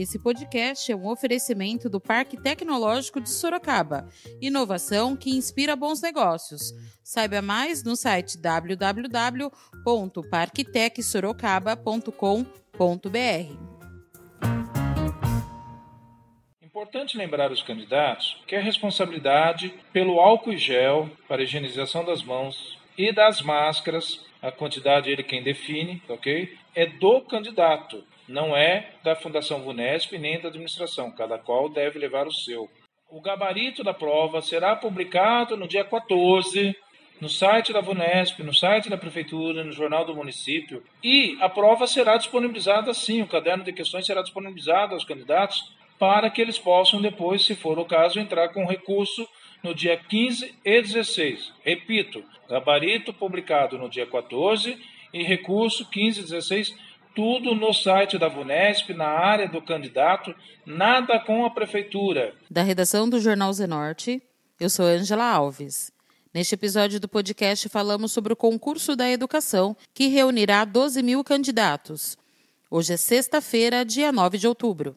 Esse podcast é um oferecimento do Parque Tecnológico de Sorocaba. Inovação que inspira bons negócios. Saiba mais no site www.parktecsorocaba.com.br. Importante lembrar os candidatos que a responsabilidade pelo álcool e gel para higienização das mãos e das máscaras, a quantidade ele quem define, ok? É do candidato não é da Fundação VUNESP nem da administração, cada qual deve levar o seu. O gabarito da prova será publicado no dia 14 no site da VUNESP, no site da Prefeitura, no Jornal do Município. E a prova será disponibilizada sim, o caderno de questões será disponibilizado aos candidatos para que eles possam depois, se for o caso, entrar com recurso no dia 15 e 16. Repito, gabarito publicado no dia 14 e recurso 15 e 16 tudo no site da VUNESP, na área do candidato, nada com a prefeitura. Da redação do Jornal Zenorte, eu sou Angela Alves. Neste episódio do podcast falamos sobre o concurso da educação, que reunirá 12 mil candidatos. Hoje é sexta-feira, dia 9 de outubro.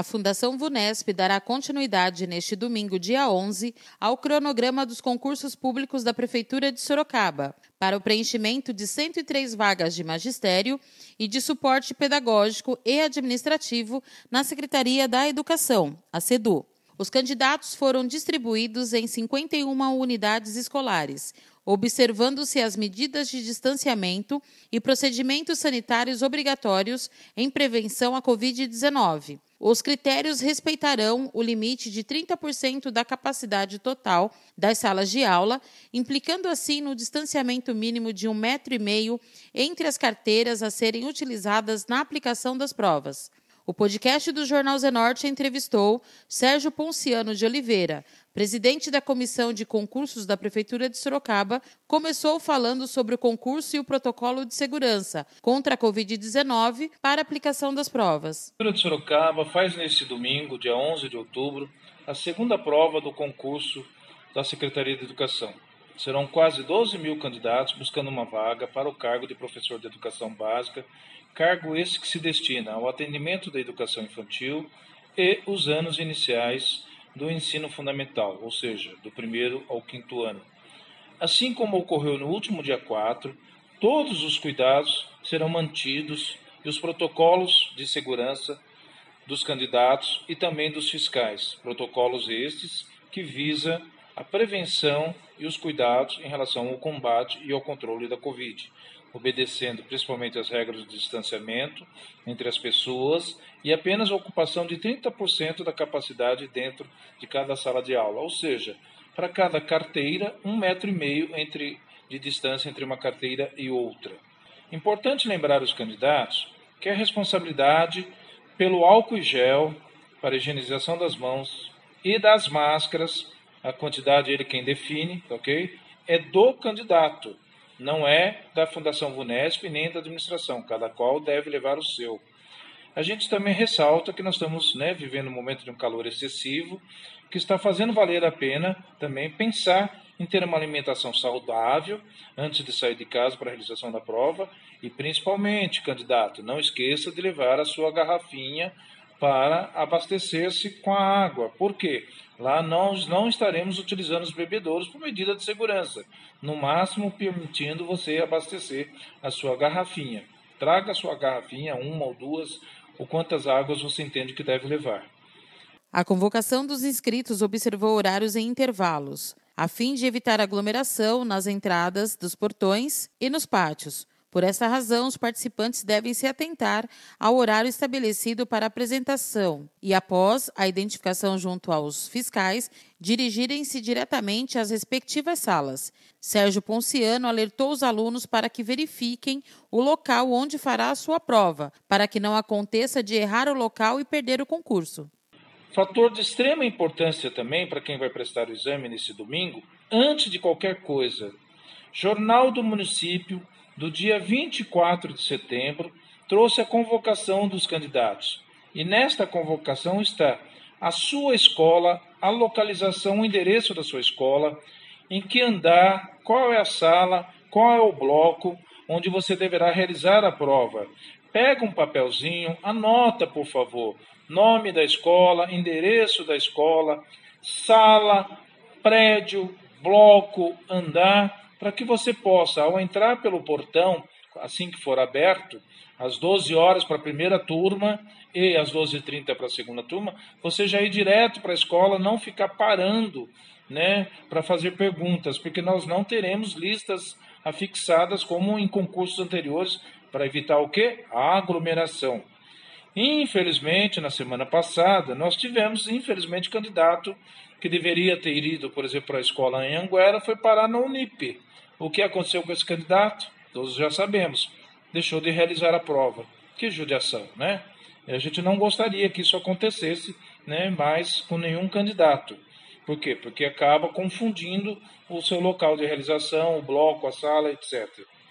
A Fundação VUNESP dará continuidade neste domingo, dia 11, ao cronograma dos concursos públicos da Prefeitura de Sorocaba, para o preenchimento de 103 vagas de magistério e de suporte pedagógico e administrativo na Secretaria da Educação, a SEDU. Os candidatos foram distribuídos em 51 unidades escolares, observando-se as medidas de distanciamento e procedimentos sanitários obrigatórios em prevenção à Covid-19 os critérios respeitarão o limite de 30% da capacidade total das salas de aula, implicando assim no distanciamento mínimo de um metro e meio entre as carteiras a serem utilizadas na aplicação das provas. O podcast do Jornal Zenorte entrevistou Sérgio Ponciano de Oliveira, presidente da Comissão de Concursos da Prefeitura de Sorocaba, começou falando sobre o concurso e o protocolo de segurança contra a Covid-19 para aplicação das provas. A Prefeitura de Sorocaba faz neste domingo, dia 11 de outubro, a segunda prova do concurso da Secretaria de Educação. Serão quase 12 mil candidatos buscando uma vaga para o cargo de professor de educação básica, cargo esse que se destina ao atendimento da educação infantil e os anos iniciais do ensino fundamental, ou seja, do primeiro ao quinto ano. Assim como ocorreu no último dia 4, todos os cuidados serão mantidos e os protocolos de segurança dos candidatos e também dos fiscais, protocolos estes que visa a prevenção e os cuidados em relação ao combate e ao controle da Covid, obedecendo principalmente as regras de distanciamento entre as pessoas e apenas a ocupação de 30% da capacidade dentro de cada sala de aula, ou seja, para cada carteira, um metro e meio entre, de distância entre uma carteira e outra. Importante lembrar os candidatos que a responsabilidade pelo álcool e gel para higienização das mãos e das máscaras, a quantidade ele quem define, ok? É do candidato não é da Fundação VUNESP nem da administração, cada qual deve levar o seu. A gente também ressalta que nós estamos né, vivendo um momento de um calor excessivo, que está fazendo valer a pena também pensar em ter uma alimentação saudável antes de sair de casa para a realização da prova e principalmente, candidato, não esqueça de levar a sua garrafinha para abastecer-se com a água. Por quê? Lá nós não estaremos utilizando os bebedouros por medida de segurança, no máximo permitindo você abastecer a sua garrafinha. Traga a sua garrafinha, uma ou duas, ou quantas águas você entende que deve levar. A convocação dos inscritos observou horários em intervalos, a fim de evitar aglomeração nas entradas dos portões e nos pátios, por essa razão, os participantes devem se atentar ao horário estabelecido para apresentação e, após a identificação junto aos fiscais, dirigirem-se diretamente às respectivas salas. Sérgio Ponciano alertou os alunos para que verifiquem o local onde fará a sua prova, para que não aconteça de errar o local e perder o concurso. Fator de extrema importância também para quem vai prestar o exame nesse domingo, antes de qualquer coisa, Jornal do Município do dia 24 de setembro, trouxe a convocação dos candidatos. E nesta convocação está a sua escola, a localização, o endereço da sua escola, em que andar, qual é a sala, qual é o bloco onde você deverá realizar a prova, pega um papelzinho, anota, por favor, nome da escola, endereço da escola, sala, prédio, bloco, andar, para que você possa, ao entrar pelo portão, assim que for aberto, às 12 horas para a primeira turma e às 12h30 para a segunda turma, você já ir direto para a escola, não ficar parando né, para fazer perguntas, porque nós não teremos listas afixadas como em concursos anteriores para evitar o quê? A aglomeração. Infelizmente, na semana passada, nós tivemos, infelizmente, candidato que deveria ter ido, por exemplo, para a escola em Anguera, foi parar na Unip. O que aconteceu com esse candidato? Todos já sabemos. Deixou de realizar a prova. Que judiação, né? A gente não gostaria que isso acontecesse, né, mais com nenhum candidato. Por quê? Porque acaba confundindo o seu local de realização, o bloco, a sala, etc.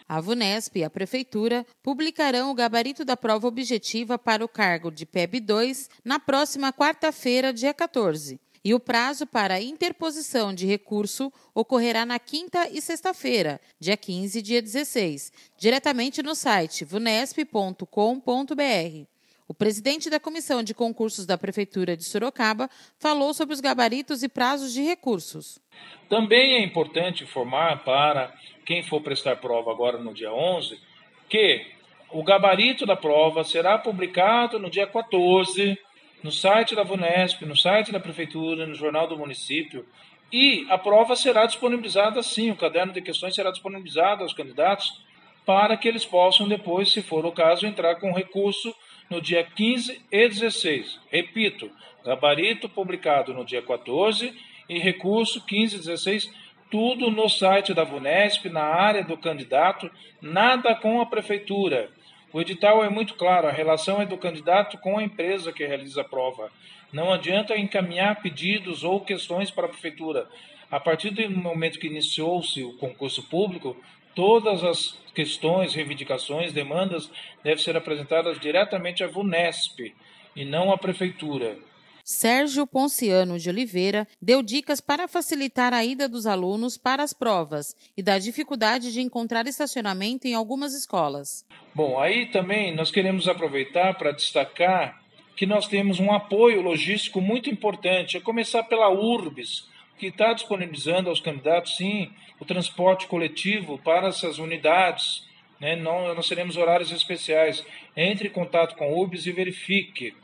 A VUNESP e a Prefeitura publicarão o gabarito da prova objetiva para o cargo de PEB 2 na próxima quarta-feira, dia 14. E o prazo para interposição de recurso ocorrerá na quinta e sexta-feira, dia 15 e dia 16, diretamente no site vunesp.com.br. O presidente da Comissão de Concursos da Prefeitura de Sorocaba falou sobre os gabaritos e prazos de recursos. Também é importante informar para quem for prestar prova agora no dia 11 que o gabarito da prova será publicado no dia 14 no site da VUNESP, no site da Prefeitura, no Jornal do Município. E a prova será disponibilizada sim, o caderno de questões será disponibilizado aos candidatos para que eles possam depois, se for o caso, entrar com recurso no dia 15 e 16. Repito, gabarito publicado no dia 14 e recurso 15 e 16, tudo no site da VUNESP, na área do candidato, nada com a prefeitura. O edital é muito claro, a relação é do candidato com a empresa que realiza a prova. Não adianta encaminhar pedidos ou questões para a prefeitura. A partir do momento que iniciou-se o concurso público, todas as questões, reivindicações, demandas devem ser apresentadas diretamente à VUNESP e não à prefeitura. Sérgio Ponciano de Oliveira deu dicas para facilitar a ida dos alunos para as provas e da dificuldade de encontrar estacionamento em algumas escolas. Bom, aí também nós queremos aproveitar para destacar que nós temos um apoio logístico muito importante, a começar pela URBS, que está disponibilizando aos candidatos, sim, o transporte coletivo para essas unidades. Né? Não, nós teremos horários especiais. Entre em contato com a URBS e verifique.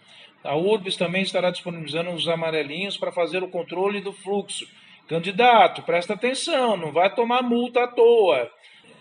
A URBS também estará disponibilizando os amarelinhos para fazer o controle do fluxo. Candidato, presta atenção, não vai tomar multa à toa.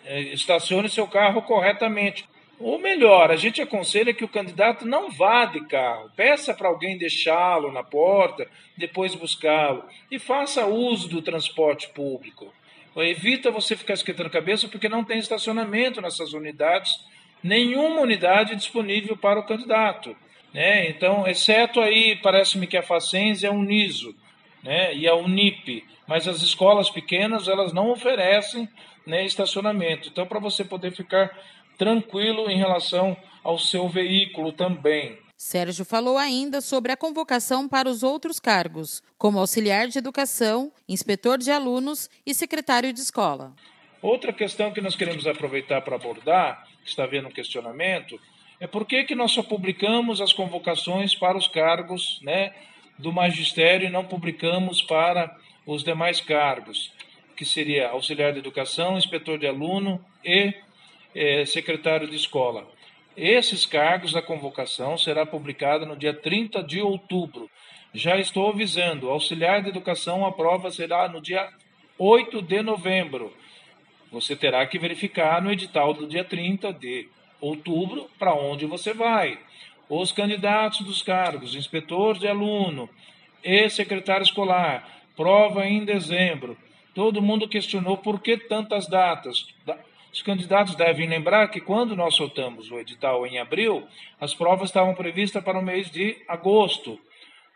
É, estacione seu carro corretamente. Ou melhor, a gente aconselha que o candidato não vá de carro. Peça para alguém deixá-lo na porta, depois buscá-lo. E faça uso do transporte público. Evita você ficar esquentando a cabeça porque não tem estacionamento nessas unidades, nenhuma unidade disponível para o candidato. Né? Então, exceto aí, parece-me que a Facens é a Uniso né? e a Unip, mas as escolas pequenas elas não oferecem né, estacionamento. Então, para você poder ficar tranquilo em relação ao seu veículo também. Sérgio falou ainda sobre a convocação para os outros cargos, como auxiliar de educação, inspetor de alunos e secretário de escola. Outra questão que nós queremos aproveitar para abordar, que está havendo um questionamento, é por que, que nós só publicamos as convocações para os cargos né, do magistério e não publicamos para os demais cargos, que seria auxiliar de educação, inspetor de aluno e é, secretário de escola. Esses cargos, a convocação será publicada no dia 30 de outubro. Já estou avisando, auxiliar de educação, a prova será no dia 8 de novembro. Você terá que verificar no edital do dia 30 de outubro para onde você vai. Os candidatos dos cargos, inspetor de aluno e secretário escolar, prova em dezembro. Todo mundo questionou por que tantas datas. Os candidatos devem lembrar que quando nós soltamos o edital em abril, as provas estavam previstas para o mês de agosto.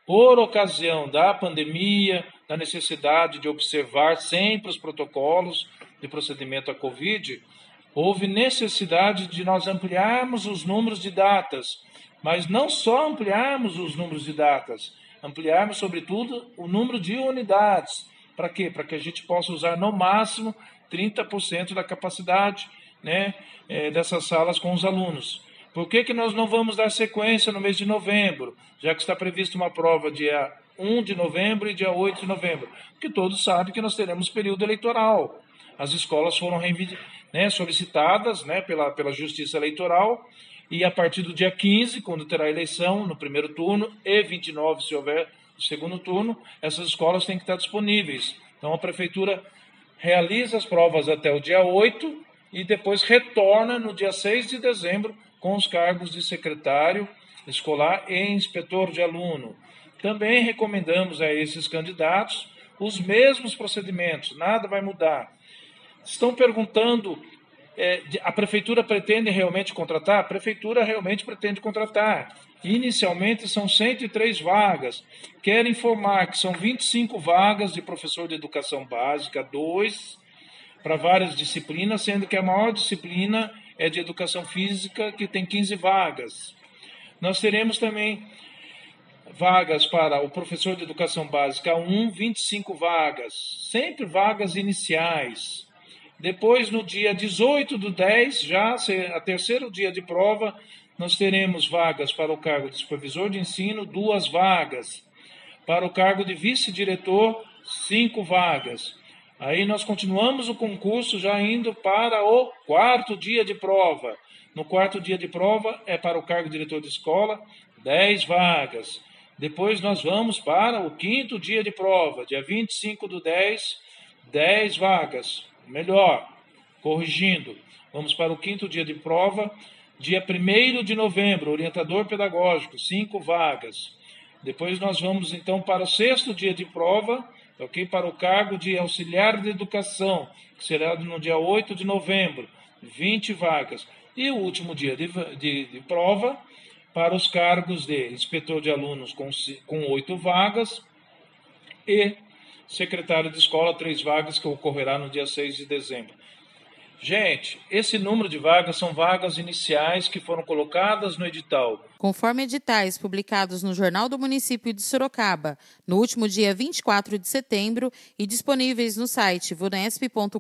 Por ocasião da pandemia, da necessidade de observar sempre os protocolos de procedimento à Covid, houve necessidade de nós ampliarmos os números de datas, mas não só ampliarmos os números de datas, ampliarmos, sobretudo, o número de unidades. Para quê? Para que a gente possa usar no máximo 30% da capacidade né, é, dessas salas com os alunos. Por que, que nós não vamos dar sequência no mês de novembro, já que está prevista uma prova dia 1 de novembro e dia 8 de novembro? Porque todos sabem que nós teremos período eleitoral. As escolas foram né, solicitadas né, pela, pela Justiça Eleitoral e a partir do dia 15, quando terá eleição, no primeiro turno, e 29, se houver segundo turno, essas escolas têm que estar disponíveis. Então a Prefeitura realiza as provas até o dia 8 e depois retorna no dia 6 de dezembro com os cargos de secretário escolar e inspetor de aluno. Também recomendamos a esses candidatos os mesmos procedimentos, nada vai mudar. Estão perguntando: é, a prefeitura pretende realmente contratar? A prefeitura realmente pretende contratar. Inicialmente são 103 vagas. Quero informar que são 25 vagas de professor de educação básica, dois para várias disciplinas, sendo que a maior disciplina é de educação física, que tem 15 vagas. Nós teremos também vagas para o professor de educação básica 1, 25 vagas, sempre vagas iniciais. Depois, no dia 18 do 10, já a terceiro dia de prova, nós teremos vagas para o cargo de supervisor de ensino, duas vagas. Para o cargo de vice-diretor, cinco vagas. Aí nós continuamos o concurso já indo para o quarto dia de prova. No quarto dia de prova é para o cargo de diretor de escola, dez vagas. Depois nós vamos para o quinto dia de prova, dia 25 do 10, 10 vagas. Melhor, corrigindo. Vamos para o quinto dia de prova, dia 1 de novembro, orientador pedagógico, cinco vagas. Depois nós vamos então para o sexto dia de prova, ok? Para o cargo de auxiliar de educação, que será no dia 8 de novembro, 20 vagas. E o último dia de, de, de prova, para os cargos de inspetor de alunos com, com oito vagas e secretário de escola, três vagas, que ocorrerá no dia 6 de dezembro. Gente, esse número de vagas são vagas iniciais que foram colocadas no edital. Conforme editais publicados no Jornal do Município de Sorocaba no último dia 24 de setembro e disponíveis no site vunesp.com.br,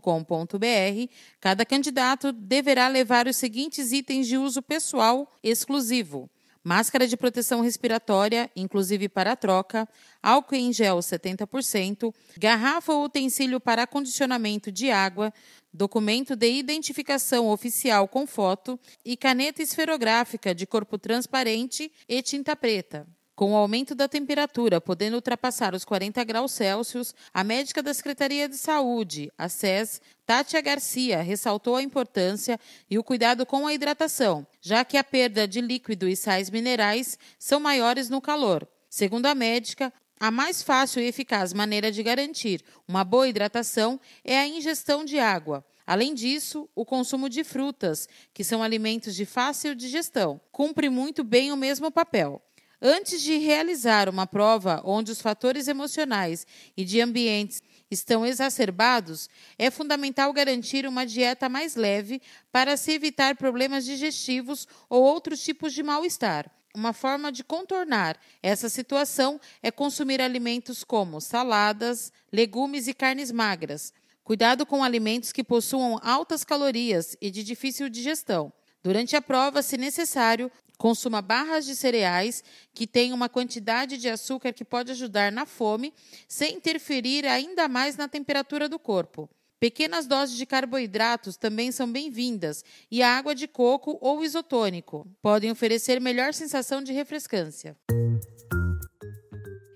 cada candidato deverá levar os seguintes itens de uso pessoal exclusivo: máscara de proteção respiratória, inclusive para troca, álcool em gel 70%, garrafa ou utensílio para acondicionamento de água, documento de identificação oficial com foto e caneta esferográfica de corpo transparente e tinta preta. Com o aumento da temperatura, podendo ultrapassar os 40 graus Celsius, a médica da Secretaria de Saúde, a SES, Tátia Garcia, ressaltou a importância e o cuidado com a hidratação, já que a perda de líquido e sais minerais são maiores no calor. Segundo a médica, a mais fácil e eficaz maneira de garantir uma boa hidratação é a ingestão de água. Além disso, o consumo de frutas, que são alimentos de fácil digestão, cumpre muito bem o mesmo papel. Antes de realizar uma prova onde os fatores emocionais e de ambientes estão exacerbados, é fundamental garantir uma dieta mais leve para se evitar problemas digestivos ou outros tipos de mal-estar. Uma forma de contornar essa situação é consumir alimentos como saladas, legumes e carnes magras. Cuidado com alimentos que possuam altas calorias e de difícil digestão. Durante a prova, se necessário, consuma barras de cereais que têm uma quantidade de açúcar que pode ajudar na fome, sem interferir ainda mais na temperatura do corpo. Pequenas doses de carboidratos também são bem-vindas e a água de coco ou isotônico podem oferecer melhor sensação de refrescância.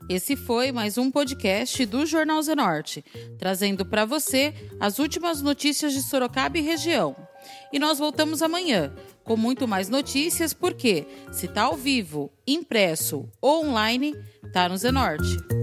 Esse foi mais um podcast do Jornal Zenorte, trazendo para você as últimas notícias de Sorocaba e região. E nós voltamos amanhã com muito mais notícias, porque se está ao vivo, impresso ou online, está no Zenorte.